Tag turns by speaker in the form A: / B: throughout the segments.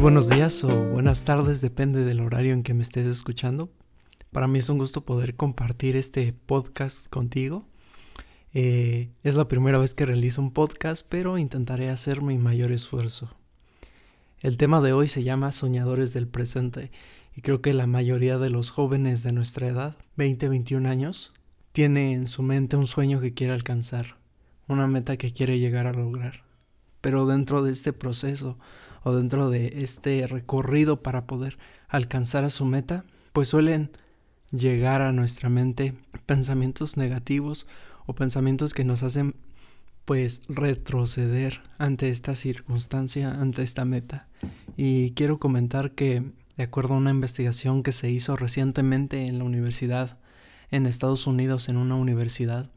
A: buenos días o buenas tardes, depende del horario en que me estés escuchando. Para mí es un gusto poder compartir este podcast contigo. Eh, es la primera vez que realizo un podcast, pero intentaré hacer mi mayor esfuerzo. El tema de hoy se llama Soñadores del Presente y creo que la mayoría de los jóvenes de nuestra edad, 20-21 años, tiene en su mente un sueño que quiere alcanzar, una meta que quiere llegar a lograr. Pero dentro de este proceso o dentro de este recorrido para poder alcanzar a su meta, pues suelen llegar a nuestra mente pensamientos negativos o pensamientos que nos hacen pues retroceder ante esta circunstancia, ante esta meta. Y quiero comentar que de acuerdo a una investigación que se hizo recientemente en la universidad en Estados Unidos, en una universidad,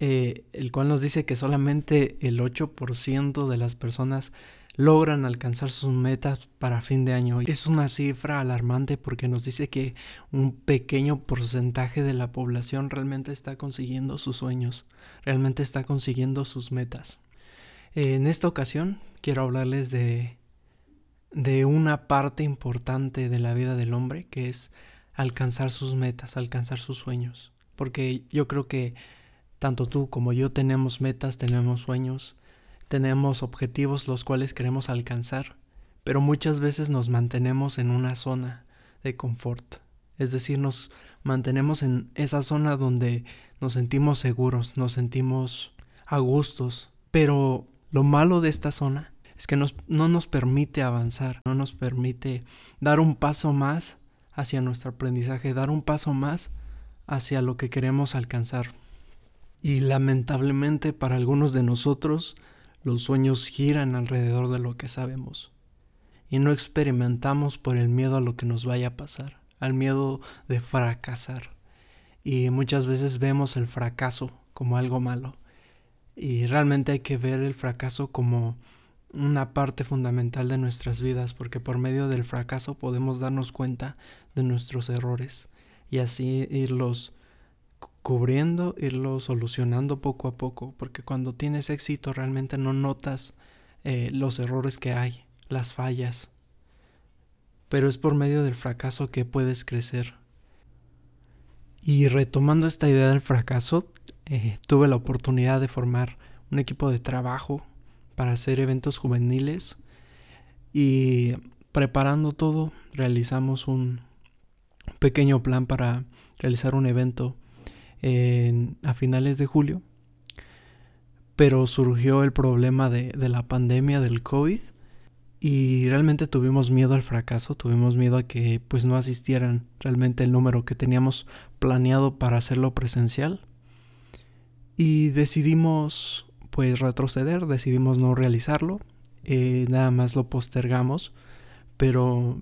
A: eh, el cual nos dice que solamente el 8% de las personas logran alcanzar sus metas para fin de año. Es una cifra alarmante porque nos dice que un pequeño porcentaje de la población realmente está consiguiendo sus sueños, realmente está consiguiendo sus metas. En esta ocasión quiero hablarles de, de una parte importante de la vida del hombre que es alcanzar sus metas, alcanzar sus sueños. Porque yo creo que tanto tú como yo tenemos metas, tenemos sueños, tenemos objetivos los cuales queremos alcanzar, pero muchas veces nos mantenemos en una zona de confort. Es decir, nos mantenemos en esa zona donde nos sentimos seguros, nos sentimos a gustos, pero lo malo de esta zona es que no nos permite avanzar, no nos permite dar un paso más hacia nuestro aprendizaje, dar un paso más hacia lo que queremos alcanzar. Y lamentablemente para algunos de nosotros los sueños giran alrededor de lo que sabemos y no experimentamos por el miedo a lo que nos vaya a pasar, al miedo de fracasar. Y muchas veces vemos el fracaso como algo malo. Y realmente hay que ver el fracaso como una parte fundamental de nuestras vidas porque por medio del fracaso podemos darnos cuenta de nuestros errores y así irlos cubriendo, irlo solucionando poco a poco, porque cuando tienes éxito realmente no notas eh, los errores que hay, las fallas, pero es por medio del fracaso que puedes crecer. Y retomando esta idea del fracaso, eh, tuve la oportunidad de formar un equipo de trabajo para hacer eventos juveniles y preparando todo realizamos un pequeño plan para realizar un evento a finales de julio, pero surgió el problema de, de la pandemia del COVID y realmente tuvimos miedo al fracaso, tuvimos miedo a que pues no asistieran realmente el número que teníamos planeado para hacerlo presencial y decidimos pues retroceder, decidimos no realizarlo, eh, nada más lo postergamos, pero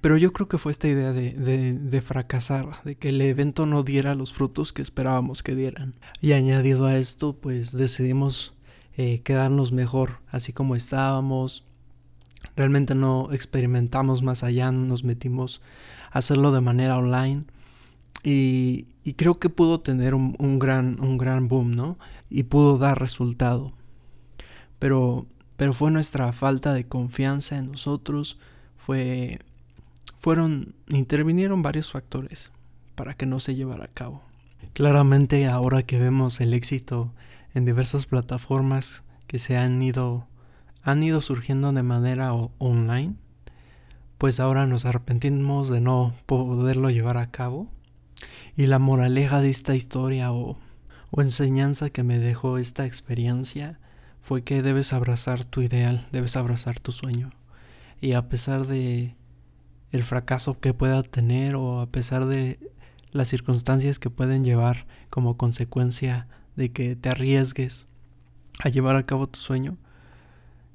A: pero yo creo que fue esta idea de, de, fracasar, de que el evento no diera los frutos que esperábamos que dieran. Y añadido a esto, pues decidimos eh, quedarnos mejor, así como estábamos. Realmente no experimentamos más allá, nos metimos a hacerlo de manera online. Y, y creo que pudo tener un, un, gran, un gran boom, ¿no? Y pudo dar resultado. Pero, pero fue nuestra falta de confianza en nosotros, fue fueron intervinieron varios factores para que no se llevara a cabo. Claramente ahora que vemos el éxito en diversas plataformas que se han ido han ido surgiendo de manera online, pues ahora nos arrepentimos de no poderlo llevar a cabo. Y la moraleja de esta historia o, o enseñanza que me dejó esta experiencia fue que debes abrazar tu ideal, debes abrazar tu sueño. Y a pesar de el fracaso que pueda tener o a pesar de las circunstancias que pueden llevar como consecuencia de que te arriesgues a llevar a cabo tu sueño,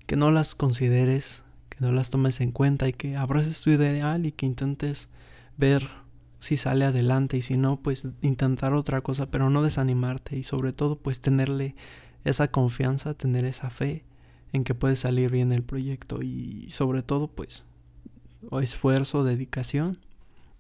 A: que no las consideres, que no las tomes en cuenta y que abraces tu ideal y que intentes ver si sale adelante y si no, pues intentar otra cosa, pero no desanimarte y sobre todo pues tenerle esa confianza, tener esa fe en que puede salir bien el proyecto y sobre todo pues o esfuerzo, dedicación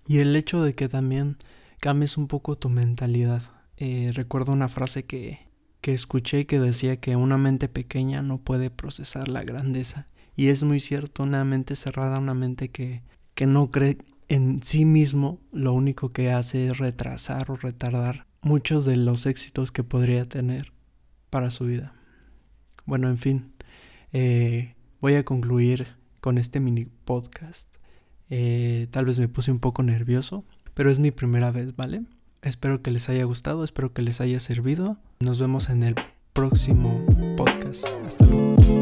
A: y el hecho de que también cambies un poco tu mentalidad. Eh, recuerdo una frase que, que escuché que decía que una mente pequeña no puede procesar la grandeza Y es muy cierto, una mente cerrada, una mente que, que no cree en sí mismo, lo único que hace es retrasar o retardar muchos de los éxitos que podría tener para su vida. Bueno, en fin, eh, voy a concluir con este mini podcast. Eh, tal vez me puse un poco nervioso, pero es mi primera vez, ¿vale? Espero que les haya gustado, espero que les haya servido. Nos vemos en el próximo podcast. Hasta luego.